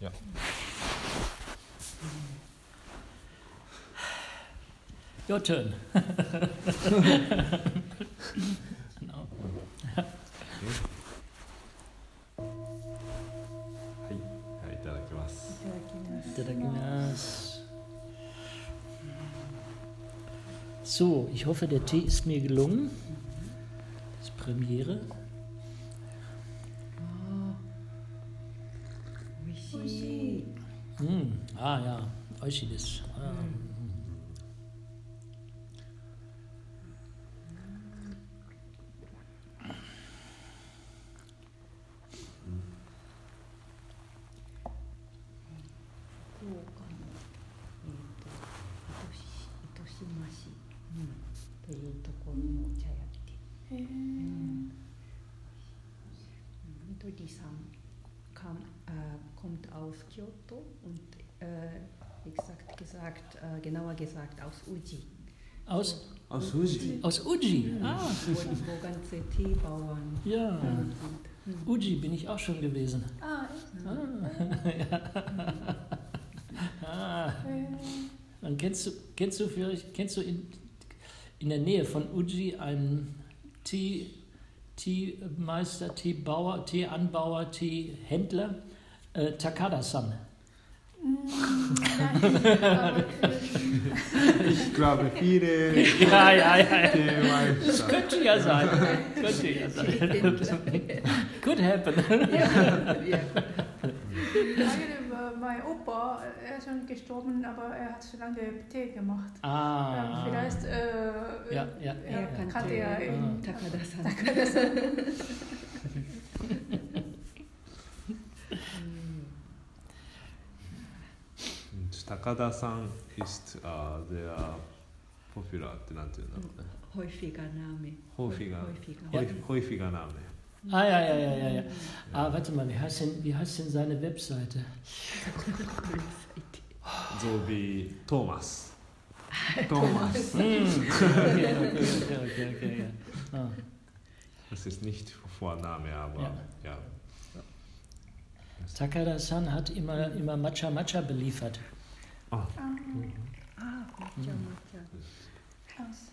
Ja. Your turn. no. はい、はい、いただきます。いただきます。 Iただきます. So, ich hoffe, der Tee ist mir gelungen. Das ist Premiere. 味しいです、kommt aus Kyoto und exakt gesagt, äh, genauer gesagt aus Uji. Aus? Aus Uji. Aus Uji, ja. ah. Wo, ganze Teebauern ja. sind. Hm. Uji bin ich auch schon gewesen. Ah, echt? Ja. Ah. ah. Und kennst du, kennst du, für, kennst du in, in der Nähe von Uji einen Tee, Teemeister, Teebauer, Teeanbauer, Teehändler, äh, Takada-san? Ich glaube, viele Ja, ja, ja. Das Teemeister. könnte ja sein. Könnte ja sein. Could happen. Ja. Mein Opa, er ist schon gestorben, aber er hat so lange Tee gemacht. Ähm, Ah. vielleicht äh, Ja, ja, er ja. kannte kannte er Ah. ihn. Takada-san. Und Takada san ist äh, der popular ってなんていうんだろうね。 Häufiger Name. Häufiger. Häufiger. Häufig- Häufiger Name. Ah, ja, ja, ja, ja, ja. Ah, warte mal, wie heißt denn, wie heißt denn seine Webseite? So wie Thomas. Thomas. Hm. Okay, okay, okay, okay, okay, ja. Ah. Das ist nicht Vorname, aber Ja. ja. Takada-san hat immer, immer Matcha Matcha beliefert. Ah, Ah, Ah, Matcha, Matcha. krass.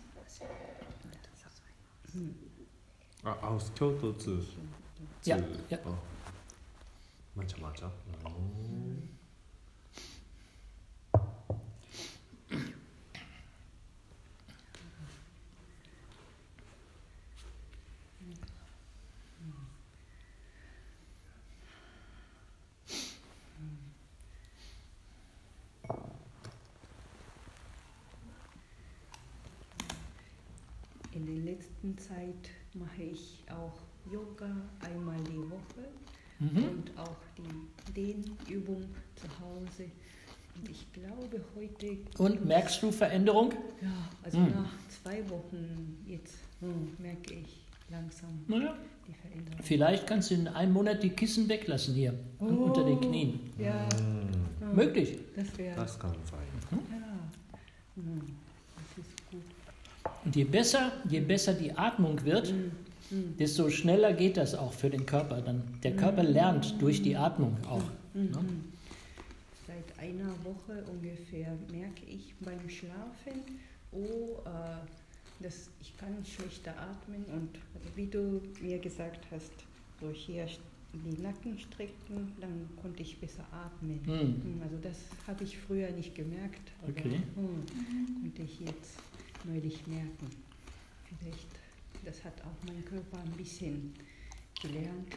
ah, aus Kyoto zu. zu Ja, ja. Oh. Matcha Matcha. Oh. In der letzten Zeit mache ich auch Yoga einmal die Woche Mhm. und auch die Dehnübung zu Hause. Und ich glaube heute. Und merkst du Veränderung? Ja, also Hm. nach zwei Wochen jetzt hm, merke ich langsam Naja. die Veränderung. Vielleicht kannst du in einem Monat die Kissen weglassen hier unter den Knien. Ja, hm, Möglich. das wäre. Das kann sein. Ja, hm, das ist gut. Und je besser, je besser die Atmung wird, Hm, hm, desto schneller geht das auch für den Körper. Dann der Körper lernt durch die Atmung auch. hm, Ne? Seit einer Woche ungefähr merke ich beim Schlafen, oh, äh, dass ich kann schlechter atmen und wie du mir gesagt hast, so hier die Nacken strecken, dann konnte ich besser atmen. Hm. Also das habe ich früher nicht gemerkt, aber Okay. hm, konnte ich jetzt neulich merken. Vielleicht, das hat auch mein Körper ein bisschen gelernt.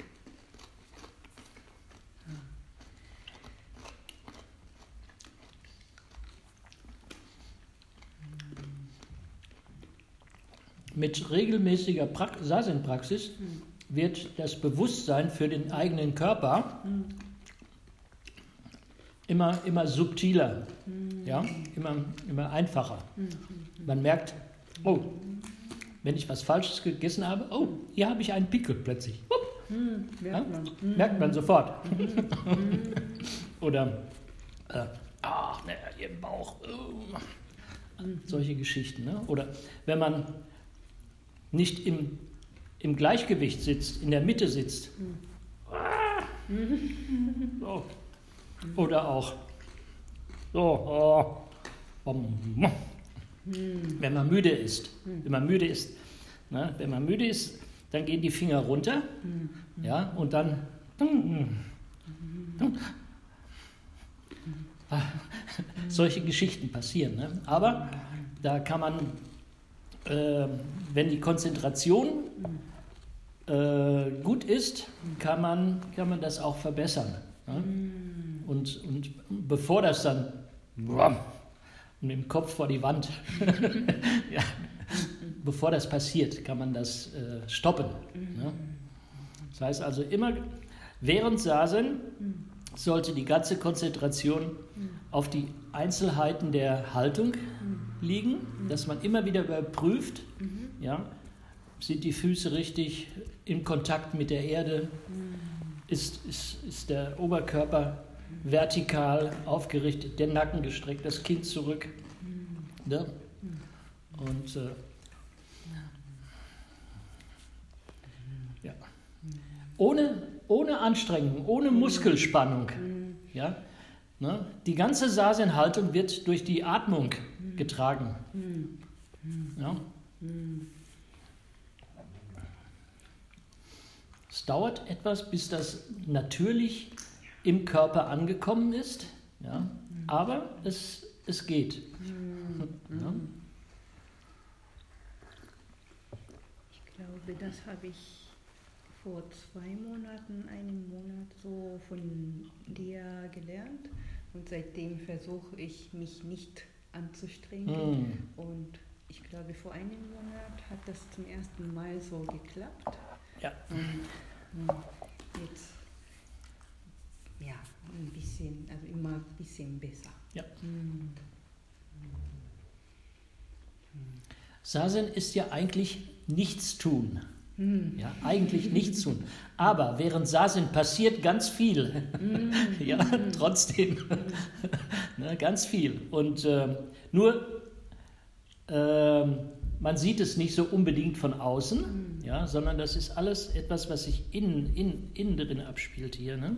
Mit regelmäßiger Prak Sazen-Praxis Hm. wird das Bewusstsein für den eigenen Körper Hm. Immer, immer subtiler, Hm. ja? immer, immer einfacher. Hm. Man merkt, oh, wenn ich was Falsches gegessen habe, oh, hier habe ich einen Pickel plötzlich. Hup, Hm. Merkt Ja? man. Merkt man sofort. Hm. Oder, äh, ach, ne, im Bauch. uh. Solche Geschichten. Ne? Oder wenn man nicht im, im Gleichgewicht sitzt, in der Mitte sitzt. Ah. So. Oder auch so, oh, bom, wenn man müde ist. Wenn man müde ist, ne, wenn man müde ist, dann gehen die Finger runter, ja, und dann solche Geschichten passieren. Ne? Aber da kann man, äh, wenn die Konzentration äh, gut ist, kann man, kann man das auch verbessern. Ne? Und, und bevor das dann mit dem Kopf vor die Wand, ja, bevor das passiert, kann man das äh, stoppen. Ne? Das heißt also immer während Sasen sollte die ganze Konzentration auf die Einzelheiten der Haltung liegen, dass man immer wieder überprüft, ja, sind die Füße richtig in Kontakt mit der Erde, ist, ist, ist der Oberkörper vertikal aufgerichtet, der Nacken gestreckt, das Kinn zurück. Ne? Und äh, ja. ohne, ohne Anstrengung, ohne Muskelspannung. Ja? Ne? Die ganze Sasenhaltung wird durch die Atmung getragen. Ja? Es dauert etwas, bis das natürlich im Körper angekommen ist, ja? aber es, es geht. Ja? Ich glaube, das habe ich vor zwei Monaten, einem Monat so von dir gelernt. Und seitdem versuche ich mich nicht anzustrengen. Hm. Und ich glaube, vor einem Monat hat das zum ersten Mal so geklappt. Ja. Und hm, jetzt, ja, ein bisschen, also immer ein bisschen besser. Ja. Hm. Sasen ist ja eigentlich nichts tun. Hm. Ja, eigentlich nichts tun. Aber während Sasen passiert ganz viel. ja, trotzdem. ne, ganz viel. Und ähm, nur, ähm, man sieht es nicht so unbedingt von außen, ja, sondern das ist alles etwas, was sich innen, innen, innen drin abspielt hier. Ne?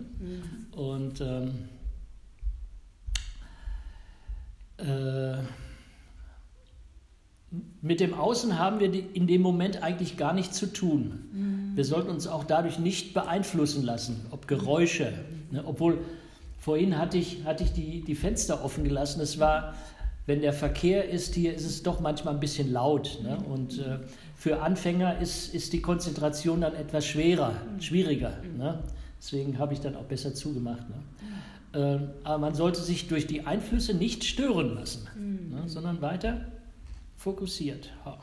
Und ähm, äh, mit dem Außen haben wir in dem Moment eigentlich gar nichts zu tun. Wir sollten uns auch dadurch nicht beeinflussen lassen, ob Geräusche. Ne? Obwohl, vorhin hatte ich, hatte ich die, die Fenster offen gelassen. Es war, wenn der Verkehr ist, hier ist es doch manchmal ein bisschen laut. Ne? Und äh, für Anfänger ist, ist die Konzentration dann etwas schwerer, schwieriger. Ne? Deswegen habe ich dann auch besser zugemacht. Ne? Ähm, aber man sollte sich durch die Einflüsse nicht stören lassen, ne? sondern weiter fokussiert. Ha.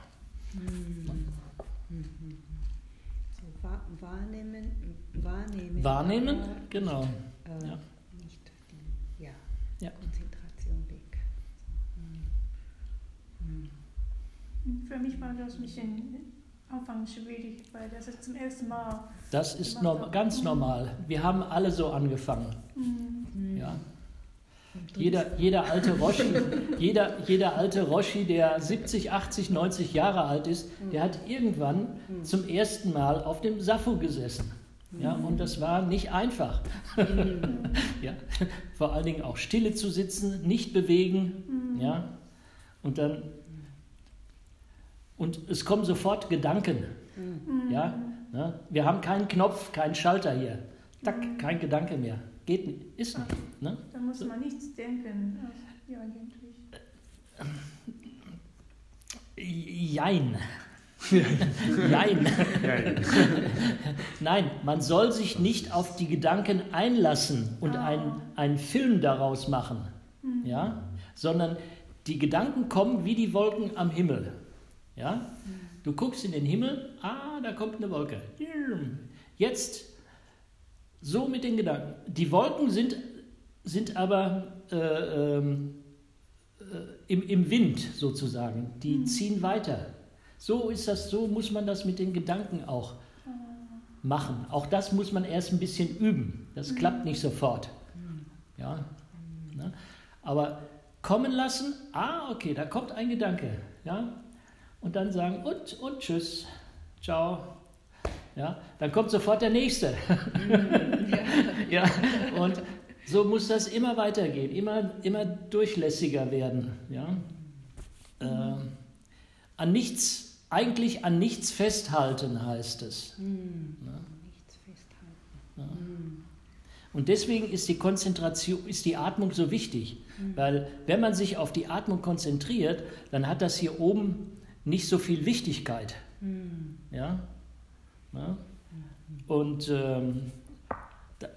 So wahr, wahrnehmen, wahrnehmen. Wahrnehmen, genau. Äh, Ja. nicht ja, Ja. Für mich war das ein bisschen anfangs schwierig, weil das ist zum ersten Mal. Das ist norm ganz normal. Wir haben alle so angefangen. Mhm. Ja. Jeder, jeder alte Roshi, jeder, jeder alte Roshi, der 70, 80, 90 Jahre alt ist, der hat irgendwann zum ersten Mal auf dem Safu gesessen. Ja, und das war nicht einfach. ja, vor allen Dingen auch stille zu sitzen, nicht bewegen. Ja, und dann und es kommen sofort Gedanken. Ja, ne? wir haben keinen Knopf, keinen Schalter hier. Tack, kein Gedanke mehr. Geht nicht, ist nicht. Ne? Da muss man nichts denken. Ja, eigentlich. Jein. Jein. Nein, man soll sich nicht auf die Gedanken einlassen und einen, einen Film daraus machen, ja? sondern die Gedanken kommen wie die Wolken am Himmel. Ja? Du guckst in den Himmel, ah, da kommt eine Wolke. Jetzt so mit den Gedanken. Die Wolken sind, sind aber äh, ähm, äh, im, im Wind sozusagen. Die ziehen weiter. So ist das, so muss man das mit den Gedanken auch machen. Auch das muss man erst ein bisschen üben. Das klappt nicht sofort. Ja, ne? Aber kommen lassen, ah, okay, da kommt ein Gedanke. Ja? Und dann sagen, und, und tschüss, ciao. Ja, dann kommt sofort der nächste. ja, und So muss das immer weitergehen, immer, immer durchlässiger werden. Ja? Äh, an nichts, eigentlich an nichts festhalten heißt es. Hm. Ja? Nichts festhalten. Ja. Hm. Und deswegen ist die Konzentration, ist die Atmung so wichtig. Weil wenn man sich auf die Atmung konzentriert, dann hat das hier oben nicht so viel Wichtigkeit. Hm. Ja? ja? Und ähm, da,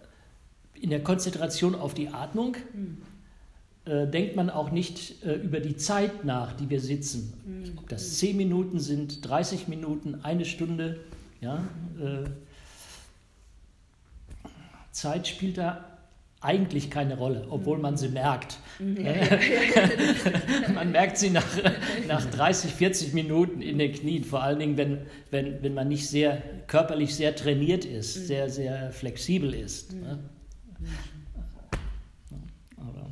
in der Konzentration auf die Atmung Hm. äh, denkt man auch nicht äh, über die Zeit nach, die wir sitzen. Hm. Ob das 10 Minuten sind, 30 Minuten, eine Stunde. Ja? Äh, Zeit spielt da eigentlich keine Rolle, obwohl man sie merkt. man merkt sie nach, nach 30, 40 Minuten in den Knien, vor allen Dingen, wenn, wenn, wenn man nicht sehr körperlich sehr trainiert ist, sehr, sehr flexibel ist. Ne? Aber,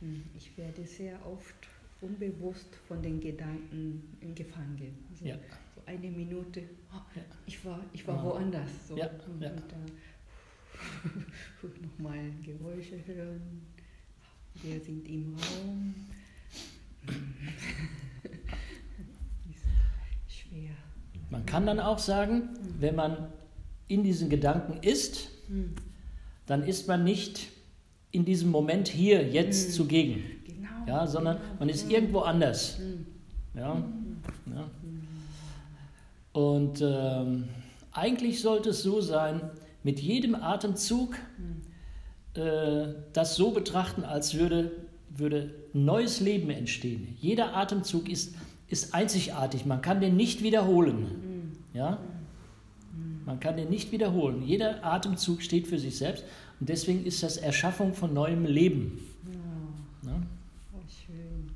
Hm, Ich werde sehr oft unbewusst von den Gedanken gefangen. Also eine Minute, oh, Ja. ich war, ich war woanders. So. Ja, Und, ja. da nochmal Geräusche hören. Wir sind im Raum. Schwer. man kann dann auch sagen, wenn man in diesen Gedanken ist, Hm, dann ist man nicht in diesem Moment hier, jetzt Mhm. zugegen, Genau. ja, sondern genau. man ist Hm, irgendwo anders. hm, ja. Und ähm, eigentlich sollte es so sein, mit jedem Atemzug äh, das so betrachten, als würde, würde neues Leben entstehen. Jeder Atemzug ist, ist einzigartig, man kann den nicht wiederholen. Ja? Man kann den nicht wiederholen. Jeder Atemzug steht für sich selbst und deswegen ist das Erschaffung von neuem Leben. Ja, Ja? oh, schön.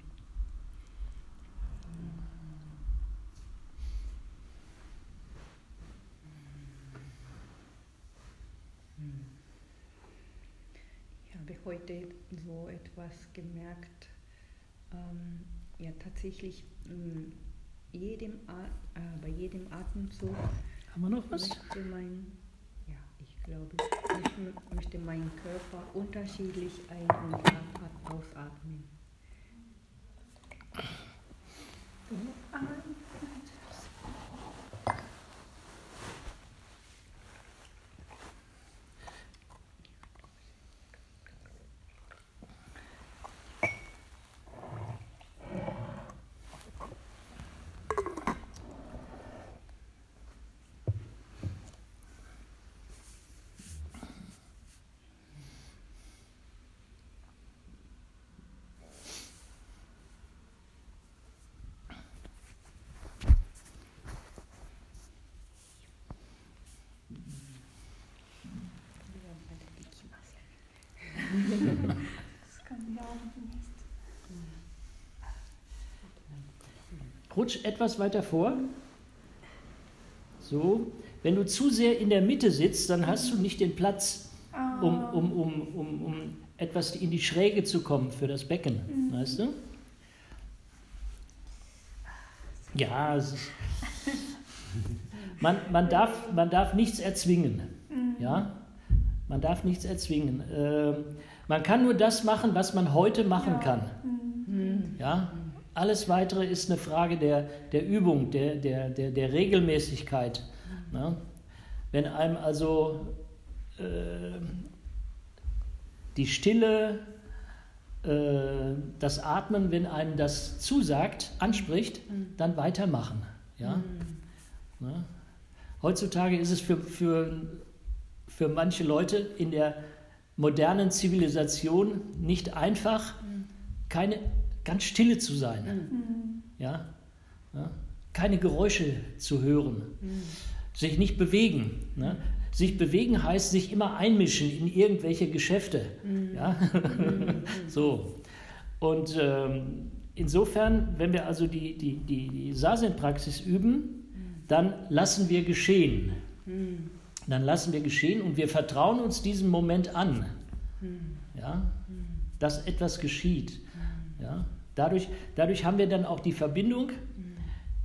Ich habe heute so etwas gemerkt, ähm, ja tatsächlich mh, jedem A äh, bei jedem Atemzug Haben wir noch was? möchte mein, ja ich glaube, möchte, möchte mein Körper unterschiedlich ein- und a- ausatmen. Rutsch etwas weiter vor. So. Wenn du zu sehr in der Mitte sitzt, dann hast du nicht den Platz, um, um, um, um, um etwas in die Schräge zu kommen für das Becken. Weißt du? Ja, es ist, man, man, darf, man darf nichts erzwingen. Ja? Man darf nichts erzwingen. Ähm, man kann nur das machen, was man heute machen Ja. kann. Hm. Ja? Alles Weitere ist eine Frage der, der Übung, der, der, der, der Regelmäßigkeit. Ne? Wenn einem also äh, die Stille, äh, das Atmen, wenn einem das zusagt, anspricht, dann weitermachen. Ja? Ne? Heutzutage ist es für, für, für manche Leute in der modernen Zivilisation nicht einfach, keine ganz stille zu sein. Ja? Ja? Keine Geräusche zu hören. Sich nicht bewegen. Ne? Sich bewegen heißt sich immer einmischen in irgendwelche Geschäfte. Ja? so. Und ähm, insofern, wenn wir also die, die, die, die Sazen-Praxis üben, dann lassen wir geschehen. Dann lassen wir geschehen und wir vertrauen uns diesem Moment an. Ja? Dass etwas geschieht. Ja? Dadurch, dadurch haben wir dann auch die Verbindung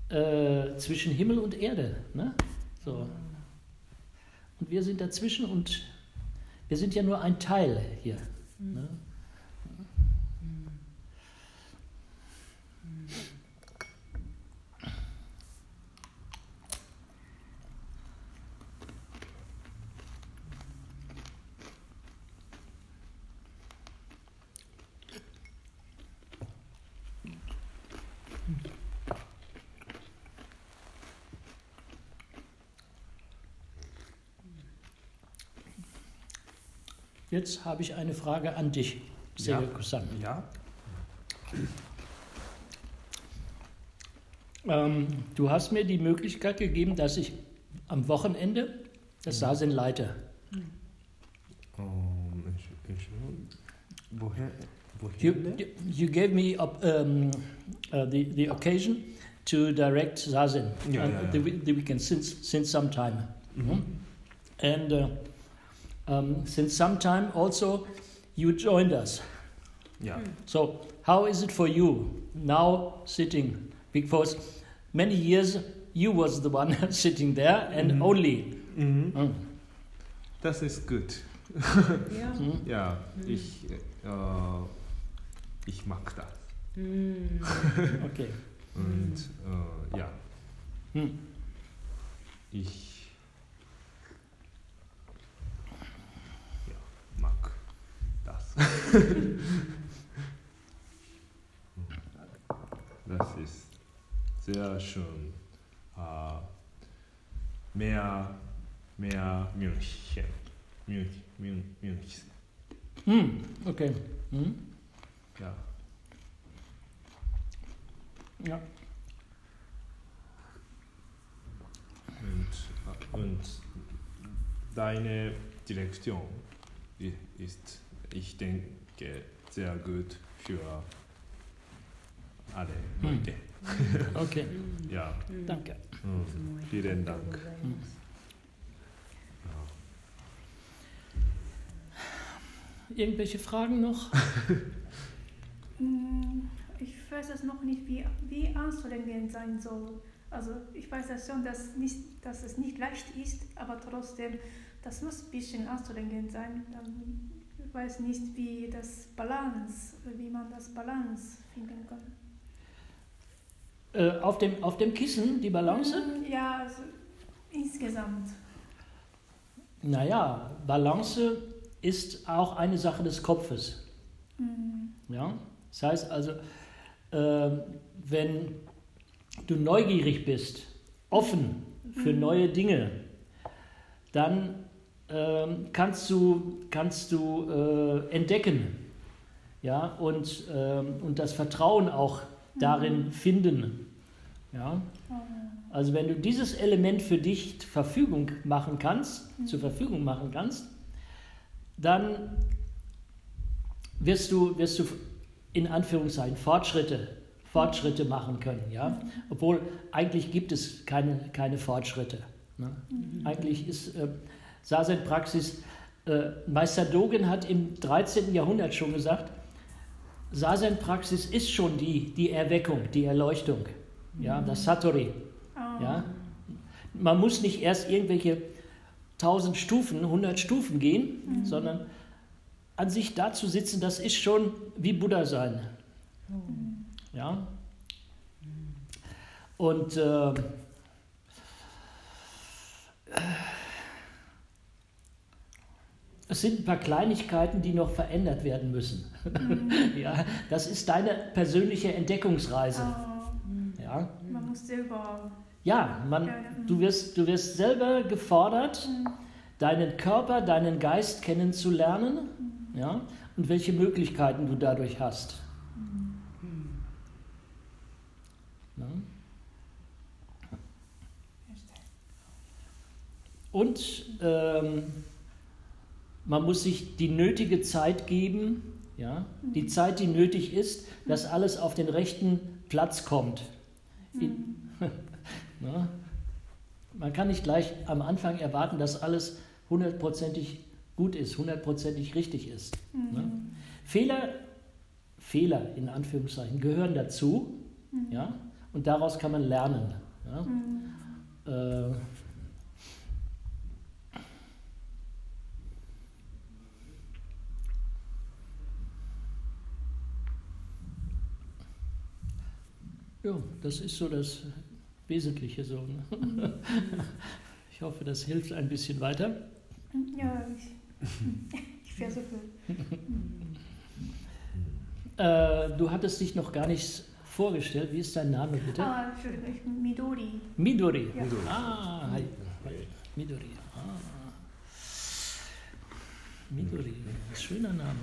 äh, zwischen Himmel und Erde. Ne? So. und wir sind dazwischen und wir sind ja nur ein Teil hier. Ne? Jetzt habe ich eine Frage an dich, Ja. Sege-san. Ja? Ähm, du hast mir die Möglichkeit gegeben, dass ich am Wochenende das Sasen leite. Ähm, Entsch- Entschuldigung. Woher? You, Woher? you gave me um, uh, the, the occasion to direct Zazen Ja, ja, ja. The, the weekend since, since some time. Mhm. And uh, um, since some time also you joined us. Ja. So, how is it for you now sitting? Because many years you was the one sitting there and Mhm. only. Mhm. Mm. Das ist gut. Ja. Mm. Ja, ich, äh, ich mag das. Hm. Okay. Und äh, ja, Hm. ich das. ist sehr schön. Äh, mehr, mehr München. München. Mün- München. Mm. Okay. Mm. Ja. Ja. Und, äh, und deine Direktion ist, ich denke, sehr gut für alle Hm. Leute. Okay. Ja, Danke. hm, vielen Dank. Irgendwelche Fragen noch? Hm, Ich weiß es noch nicht, wie, wie anstrengend sein soll. Also ich weiß ja schon, dass, nicht, dass es nicht leicht ist, aber trotzdem, das muss ein bisschen anstrengend sein. Dann, ich weiß nicht, wie das Balance, wie man das Balance finden kann. Äh, auf, dem, auf dem Kissen die Balance? Hm, Ja, also insgesamt. Naja, Balance ist auch eine Sache des Kopfes. Hm, Ja? Das heißt also, äh, wenn du neugierig bist, offen für Mhm. neue Dinge, dann ähm, kannst du, kannst du äh, entdecken ja? und, ähm, und das Vertrauen auch darin finden. Ja? oh, Also wenn du dieses Element für dich zur Verfügung machen kannst, Mhm. zur Verfügung machen kannst, dann wirst du, wirst du in Anführungszeichen Fortschritte, Fortschritte machen können. Ja? Obwohl eigentlich gibt es keine, keine Fortschritte. Ne? Eigentlich ist äh, Sazen-Praxis, äh, Meister Dogen hat im 13. Jahrhundert schon gesagt, Sazen-Praxis ist schon die, die Erweckung, die Erleuchtung, ja, das Satori. oh, Ja? Man muss nicht erst irgendwelche 1000 Stufen, 100 Stufen gehen, sondern an sich da zu sitzen, das ist schon wie Buddha sein. Ja? Und äh, es sind ein paar Kleinigkeiten, die noch verändert werden müssen. ja, das ist deine persönliche Entdeckungsreise. oh, Ja, man muss selber. ja man, Ja, ja, mhm. du, wirst, du wirst selber gefordert, Mhm. deinen Körper, deinen Geist kennenzulernen ja, und welche Möglichkeiten du dadurch hast. Ja. Und ähm, man muss sich die nötige Zeit geben, ja, die Zeit, die nötig ist, dass alles auf den rechten Platz kommt. In, ja, man kann nicht gleich am Anfang erwarten, dass alles hundertprozentig gut ist, hundertprozentig richtig ist. Ne? Fehler, Fehler in Anführungszeichen gehören dazu, ja, und daraus kann man lernen. Ja. Mhm. Äh, Ja, das ist so das Wesentliche so. Ne? Ich hoffe, das hilft ein bisschen weiter. Ja, ich, ich versuche. Äh, du hattest dich noch gar nicht vorgestellt. Wie ist dein Name bitte? Ah, ich Midori. Midori. Ja. Ah, hi. Midori. Ah. Midori. Schöner Name.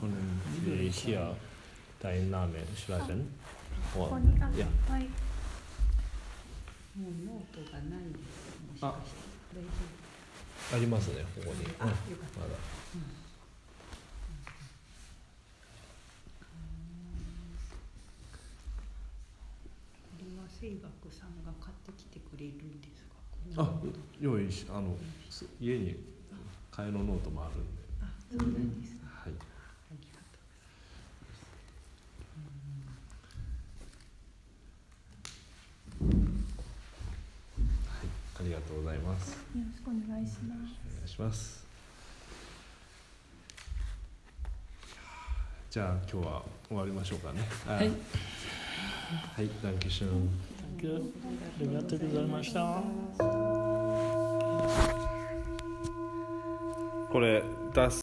Können wir hier deinen Namen schreiben? ここに、あ、いやはい。もうノートがないですもしかして大丈ありますね、ここに。夫あよかったまだ。これは声楽さんが買ってきてくれるんですかあ、用意し、あの、家に替えのノートもあるんで。あそうなんですねはい。ありがとはい、ありがとうございます。よろしくお願いします。お願いします。じゃあ今日は終わりましょうかね。あはい。はい、ダンケシュン。Danke. Arigatou gozaimashita. これ出す